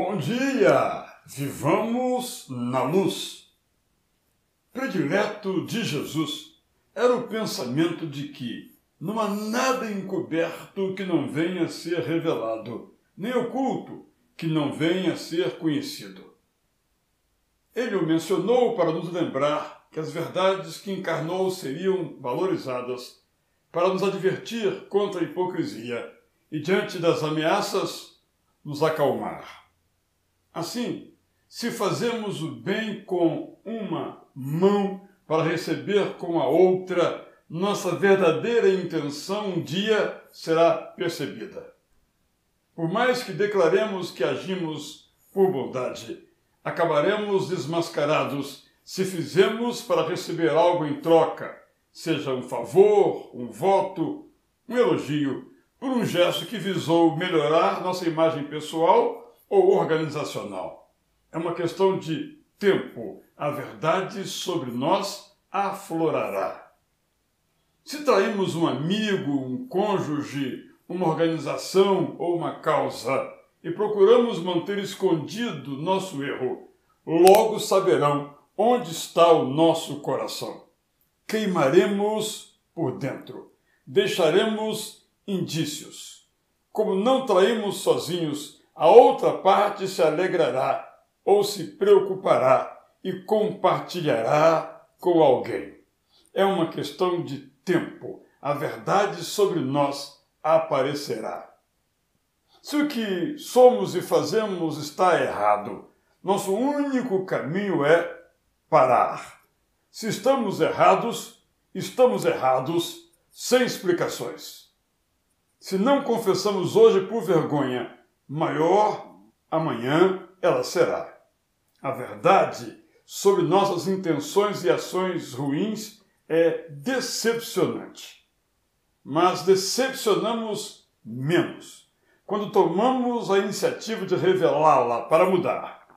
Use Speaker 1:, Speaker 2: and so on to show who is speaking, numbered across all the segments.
Speaker 1: Bom dia! Vivamos na luz. Predileto de Jesus era o pensamento de que não há nada encoberto que não venha a ser revelado, nem oculto que não venha a ser conhecido. Ele o mencionou para nos lembrar que as verdades que encarnou seriam valorizadas, para nos advertir contra a hipocrisia e, diante das ameaças, nos acalmar. Assim, se fazemos o bem com uma mão para receber com a outra, nossa verdadeira intenção um dia será percebida. Por mais que declaremos que agimos por bondade, acabaremos desmascarados se fizemos para receber algo em troca, seja um favor, um voto, um elogio, por um gesto que visou melhorar nossa imagem pessoal ou organizacional. É uma questão de tempo. A verdade sobre nós aflorará. Se traímos um amigo, um cônjuge, uma organização ou uma causa e procuramos manter escondido nosso erro, logo saberão onde está o nosso coração. Queimaremos por dentro, deixaremos indícios. Como não traímos sozinhos, a outra parte se alegrará ou se preocupará e compartilhará com alguém. É uma questão de tempo. A verdade sobre nós aparecerá. Se o que somos e fazemos está errado, nosso único caminho é parar. Se estamos errados, estamos errados sem explicações. Se não confessamos hoje por vergonha maior amanhã ela será. A verdade sobre nossas intenções e ações ruins é decepcionante. Mas decepcionamos menos quando tomamos a iniciativa de revelá-la para mudar.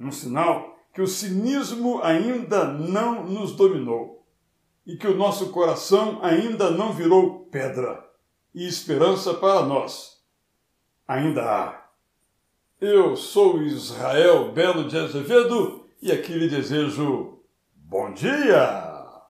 Speaker 1: Um sinal que o cinismo ainda não nos dominou e que o nosso coração ainda não virou pedra e esperança para nós ainda há. Eu sou Israel Belo de Azevedo e aqui lhe desejo bom dia!